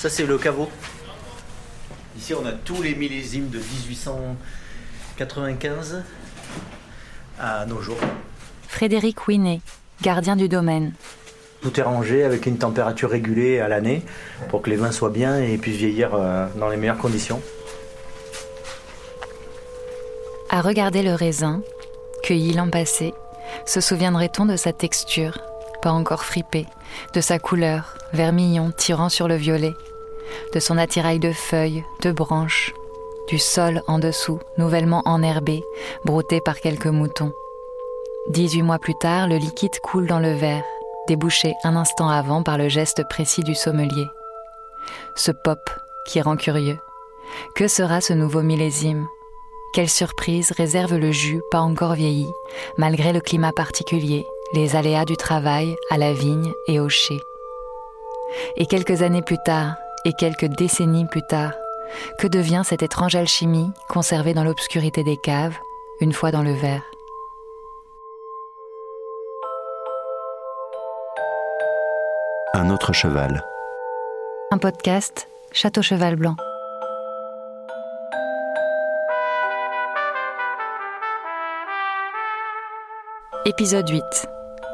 Ça, c'est le caveau. Ici, on a tous les millésimes de 1895 à nos jours. Frédéric Winet, gardien du domaine. Tout est rangé avec une température régulée à l'année pour que les vins soient bien et puissent vieillir euh, dans les meilleures conditions. À regarder le raisin, cueilli l'an passé, se souviendrait-on de sa texture, pas encore fripée, de sa couleur, vermillon tirant sur le violet, de son attirail de feuilles, de branches, du sol en dessous, nouvellement enherbé, brouté par quelques moutons. Dix-huit mois plus tard, le liquide coule dans le verre, débouché un instant avant par le geste précis du sommelier. Ce pop qui rend curieux. Que sera ce nouveau millésime? Quelle surprise réserve le jus pas encore vieilli, malgré le climat particulier, les aléas du travail à la vigne et au chai Et quelques années plus tard, et quelques décennies plus tard, que devient cette étrange alchimie conservée dans l'obscurité des caves, une fois dans le verre? Un autre cheval. Un podcast Château Cheval Blanc. Épisode 8.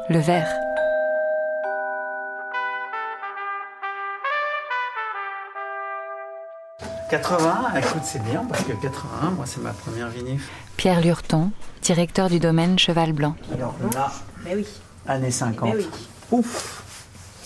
Le verre. « 80, écoute, c'est bien parce que 81, moi, c'est ma première vinif. Pierre Lurton, directeur du domaine Cheval Blanc. Alors là, Mais oui, années 50. mais oui. Ouf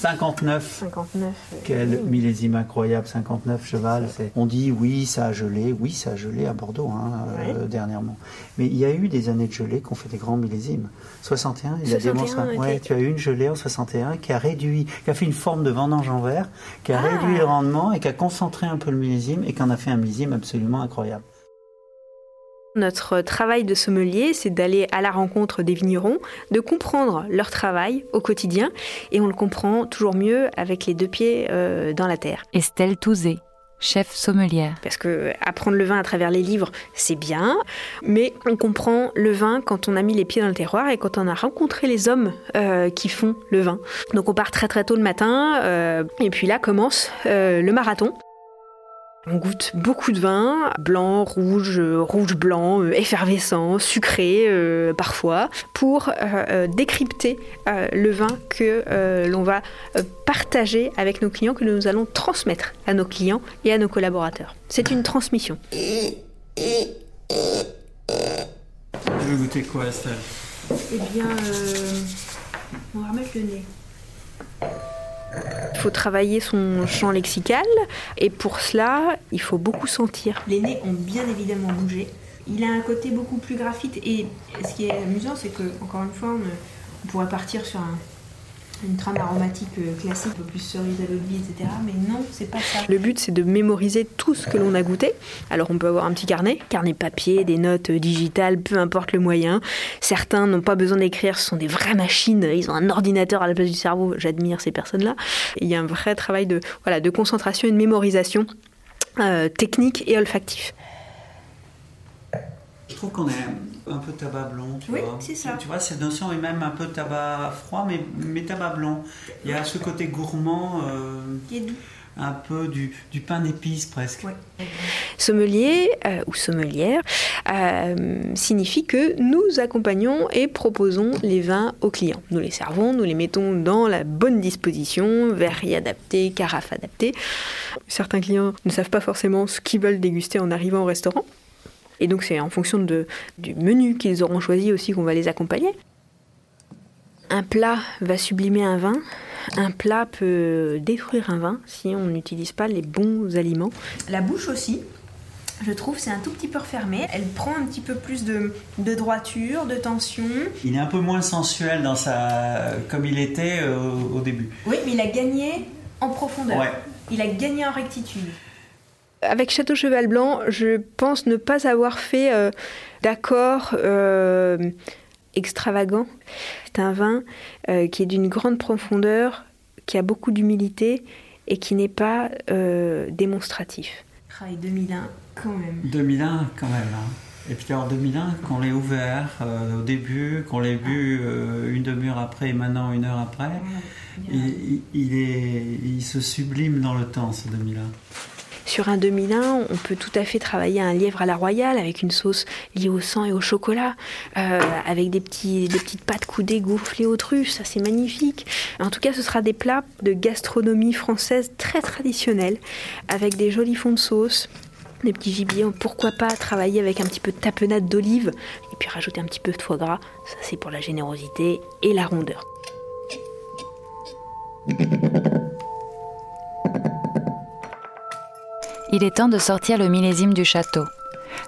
59. 59. euh, Quel oui. millésime incroyable, 59 cheval. On dit oui, ça a gelé. Oui, ça a gelé à Bordeaux hein, euh, dernièrement. Mais il y a eu des années de gelée qui ont fait des grands millésimes. 61, il a 61 démontré. Ouais, tu as eu une gelée en 61 qui a réduit, qui a fait une forme de vendange en verre, qui a Ah. réduit le rendement et qui a concentré un peu le millésime et qui en a fait un millésime absolument incroyable. Notre travail de sommelier, c'est d'aller à la rencontre des vignerons, de comprendre leur travail au quotidien, et on le comprend toujours mieux avec les deux pieds euh, dans la terre. Estelle Touzé, chef sommelière. Parce que apprendre le vin à travers les livres, c'est bien, mais on comprend le vin quand on a mis les pieds dans le terroir et quand on a rencontré les hommes euh, qui font le vin. Donc on part très très tôt le matin, euh, et puis là commence euh, le marathon. On goûte beaucoup de vin, blanc, rouge, euh, rouge-blanc, euh, effervescent, sucré euh, parfois, pour euh, euh, décrypter euh, le vin que euh, l'on va partager avec nos clients, que nous allons transmettre à nos clients et à nos collaborateurs. C'est une transmission. Tu veux goûter quoi, Estelle? Eh bien, euh, on va remettre le nez. Il faut travailler son champ lexical et pour cela, il faut beaucoup sentir. Les nez ont bien évidemment bougé. Il a un côté beaucoup plus graphite et ce qui est amusant, c'est que encore une fois, on, on pourrait partir sur un- une trame aromatique euh, classique, un peu plus cerise à l'eau de vie, etc. Mais non, c'est pas ça. Le but, c'est de mémoriser tout ce que l'on a goûté. Alors, on peut avoir un petit carnet, carnet papier, des notes euh, digitales, peu importe le moyen. Certains n'ont pas besoin d'écrire, ce sont des vraies machines, ils ont un ordinateur à la place du cerveau. J'admire ces personnes-là. Il y a un vrai travail de, voilà, de concentration et de mémorisation euh, technique et olfactif. Je trouve qu'on est un peu tabac blond, tu Oui, vois. c'est ça. Tu vois, cette notion est même un peu tabac froid, mais, mais tabac blond. Il y a ce côté gourmand, euh, un peu du, du pain d'épices presque. Ouais. Sommelier euh, ou sommelière euh, signifie que nous accompagnons et proposons les vins aux clients. Nous les servons, nous les mettons dans la bonne disposition, verre adapté, carafe adaptée. Certains clients ne savent pas forcément ce qu'ils veulent déguster en arrivant au restaurant. Et donc c'est en fonction de, du menu qu'ils auront choisi aussi qu'on va les accompagner. Un plat va sublimer un vin, un plat peut détruire un vin si on n'utilise pas les bons aliments. La bouche aussi, je trouve, c'est un tout petit peu refermé. Elle prend un petit peu plus de, de droiture, de tension. Il est un peu moins sensuel dans sa, comme il était euh, au début. Oui, mais il a gagné en profondeur. Ouais. Il a gagné en rectitude. Avec Château Cheval Blanc, je pense ne pas avoir fait euh, d'accord euh, extravagant. C'est un vin euh, qui est d'une grande profondeur, qui a beaucoup d'humilité et qui n'est pas euh, démonstratif. Travail 2001 quand même. 2001 quand même. hein. Et puis en 2001, qu'on l'ait ouvert euh, au début, qu'on l'ait bu euh, une demi-heure après et maintenant une heure après, il, est, il se sublime dans le temps, ce 2001. Sur un 2001, on peut tout à fait travailler un lièvre à la royale avec une sauce liée au sang et au chocolat, euh, avec des, petites pâtes coudées gonflées aux truffes, ça c'est magnifique. En tout cas, ce sera des plats de gastronomie française très traditionnels, avec des jolis fonds de sauce, des petits gibiers, pourquoi pas travailler avec un petit peu de tapenade d'olive et puis rajouter un petit peu de foie gras, ça c'est pour la générosité et la rondeur. Il est temps de sortir le millésime du château.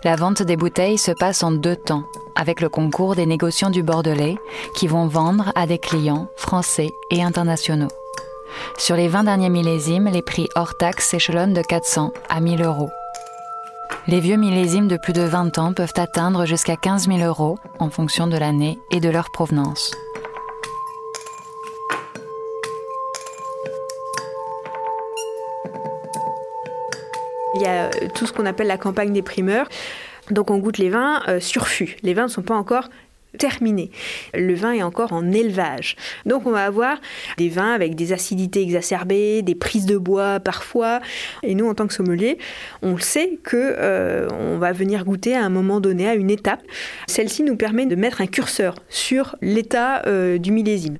La vente des bouteilles se passe en deux temps, avec le concours des négociants du Bordelais qui vont vendre à des clients français et internationaux. Sur les 20 derniers millésimes, les prix hors taxes s'échelonnent de 400 à 1000 euros. Les vieux millésimes de plus de 20 ans peuvent atteindre jusqu'à 15 000 euros en fonction de l'année et de leur provenance. Y a euh, tout ce qu'on appelle la campagne des primeurs. Donc on goûte les vins euh, sur fût. Les vins ne sont pas encore terminés. Le vin est encore en élevage. Donc on va avoir des vins avec des acidités exacerbées, des prises de bois parfois. Et nous, en tant que sommelier, on sait que euh, on va venir goûter à un moment donné, à une étape. Celle-ci nous permet de mettre un curseur sur l'état du millésime.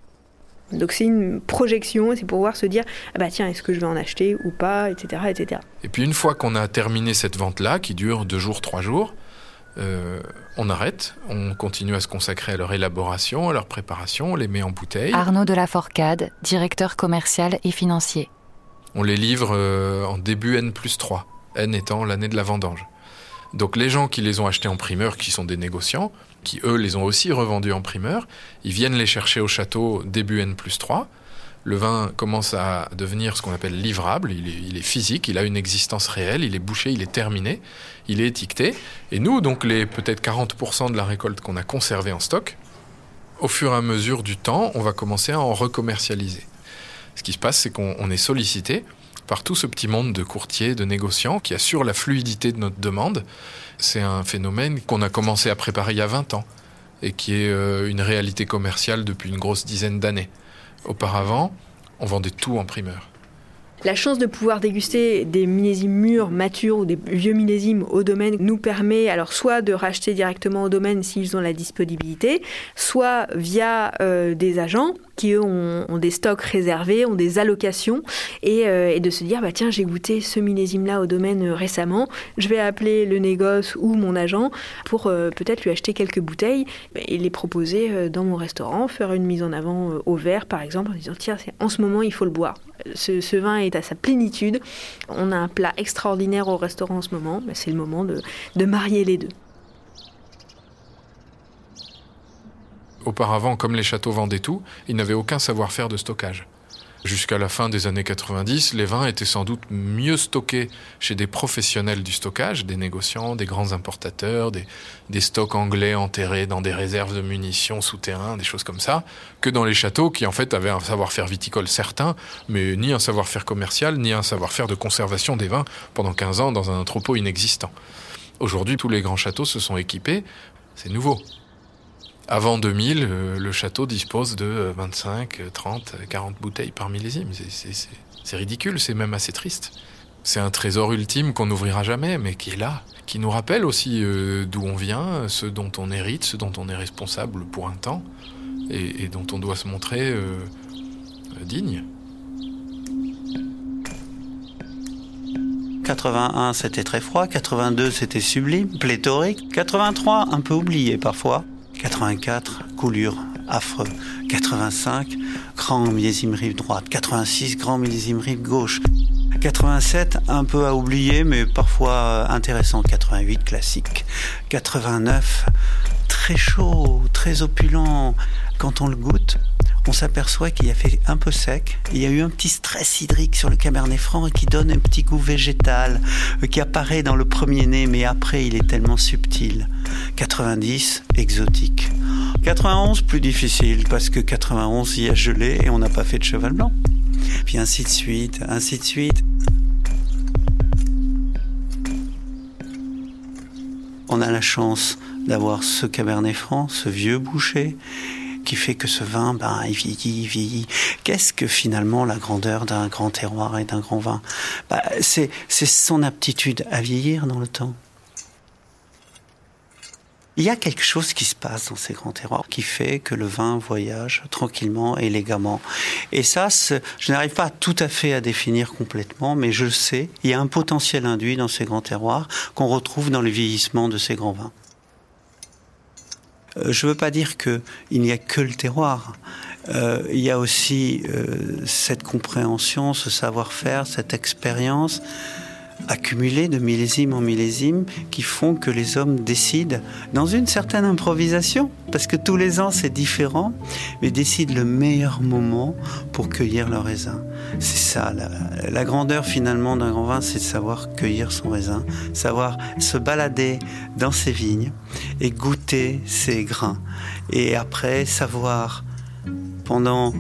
Donc c'est une projection, c'est pour pouvoir se dire, ah bah tiens, est-ce que je vais en acheter ou pas, etc. etc. Et puis une fois qu'on a terminé cette vente-là, qui dure deux jours, trois jours, euh, on arrête, on continue à se consacrer à leur élaboration, à leur préparation, on les met en bouteille. Arnaud de la Forcade, directeur commercial et financier. On les livre euh, en début N plus 3, N étant l'année de la vendange. Donc les gens qui les ont achetés en primeur, qui sont des négociants, qui eux les ont aussi revendus en primeur, ils viennent les chercher au château début N plus 3. Le vin commence à devenir ce qu'on appelle livrable, il est, physique, il a une existence réelle, il est bouché, il est terminé, il est étiqueté. Et nous, donc les peut-être 40% de la récolte qu'on a conservée en stock, au fur et à mesure du temps, on va commencer à en recommercialiser. Ce qui se passe, c'est qu'on est sollicité par tout ce petit monde de courtiers, de négociants qui assurent la fluidité de notre demande. C'est un phénomène qu'on a commencé à préparer il y a 20 ans et qui est euh, une réalité commerciale depuis une grosse dizaine d'années. Auparavant, on vendait tout en primeur. La chance de pouvoir déguster des millésimes mûrs, matures ou des vieux millésimes au domaine nous permet alors soit de racheter directement au domaine s'ils ont la disponibilité, soit via euh, des agents qui eux ont, des stocks réservés, ont des allocations, et, euh, de se dire bah tiens j'ai goûté ce millésime-là au domaine euh, récemment, je vais appeler le négoce ou mon agent pour peut-être lui acheter quelques bouteilles et les proposer dans mon restaurant, faire une mise en avant au verre par exemple en disant tiens en ce moment il faut le boire. Ce, vin est à sa plénitude. On a un plat extraordinaire au restaurant en ce moment. mais c'est le moment de, de marier les deux. Auparavant, comme les châteaux vendaient tout, ils n'avaient aucun savoir-faire de stockage. Jusqu'à la fin des années 90, les vins étaient sans doute mieux stockés chez des professionnels du stockage, des négociants, des grands importateurs, des, stocks anglais enterrés dans des réserves de munitions souterrains, des choses comme ça, que dans les châteaux qui en fait avaient un savoir-faire viticole certain, mais ni un savoir-faire commercial, ni un savoir-faire de conservation des vins pendant 15 ans dans un entrepôt inexistant. Aujourd'hui, tous les grands châteaux se sont équipés, c'est nouveau. Avant 2000, euh, le château dispose de 25, 30, 40 bouteilles par millésime. C'est ridicule, c'est même assez triste. C'est un trésor ultime qu'on n'ouvrira jamais, mais qui est là, qui nous rappelle aussi euh, d'où on vient, ce dont on hérite, ce dont on est responsable pour un temps, et, dont on doit se montrer euh, digne. 81, c'était très froid. 82, c'était sublime, pléthorique. 83, un peu oublié parfois. 84, coulure affreux. 85, grand millésime rive droite. 86, grand millésime rive gauche. 87, un peu à oublier, mais parfois intéressant. 88, classique. 89, très chaud, très opulent. Quand on le goûte, on s'aperçoit qu'il a fait un peu sec. Il y a eu un petit stress hydrique sur le Cabernet Franc qui donne un petit goût végétal euh, qui apparaît dans le premier nez, mais après il est tellement subtil. 90, exotique. 91, plus difficile parce que 91 il y a gelé et on n'a pas fait de cheval blanc. Puis ainsi de suite, ainsi de suite. On a la chance d'avoir ce Cabernet Franc, ce vieux boucher, qui fait que ce vin, ben, il vieillit, il vieillit. Qu'est-ce que finalement la grandeur d'un grand terroir et d'un grand vin? Ben, C'est son aptitude à vieillir dans le temps. Il y a quelque chose qui se passe dans ces grands terroirs qui fait que le vin voyage tranquillement, élégamment. Et ça, je n'arrive pas tout à fait à définir complètement, mais je sais. Il y a un potentiel induit dans ces grands terroirs qu'on retrouve dans le vieillissement de ces grands vins. Euh, je ne veux pas dire qu'il n'y a que le terroir. Euh, il y a aussi euh, cette compréhension, ce savoir-faire, cette expérience accumulés de millésime en millésime qui font que les hommes décident, dans une certaine improvisation, parce que tous les ans c'est différent, mais décident le meilleur moment pour cueillir leur raisin. C'est ça, la, grandeur finalement d'un grand vin, c'est de savoir cueillir son raisin, savoir se balader dans ses vignes et goûter ses grains. Et après, savoir pendant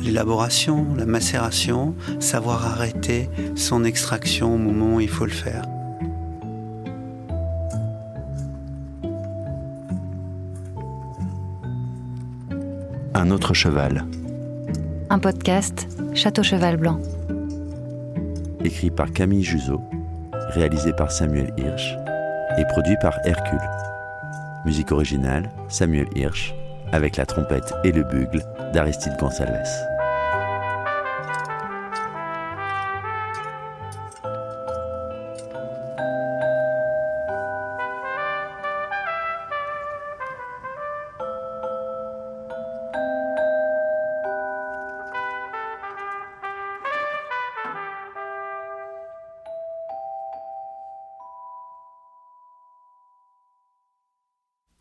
l'élaboration, la macération, savoir arrêter son extraction au moment où il faut le faire. Un autre cheval. Un podcast Château Cheval Blanc. Écrit par Camille Juzo, réalisé par Samuel Hirsch et produit par Hercule. Musique originale Samuel Hirsch, avec la trompette et le bugle d'Aristide Gonsalves.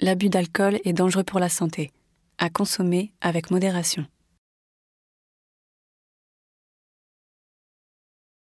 L'abus d'alcool est dangereux pour la santé. À consommer avec modération.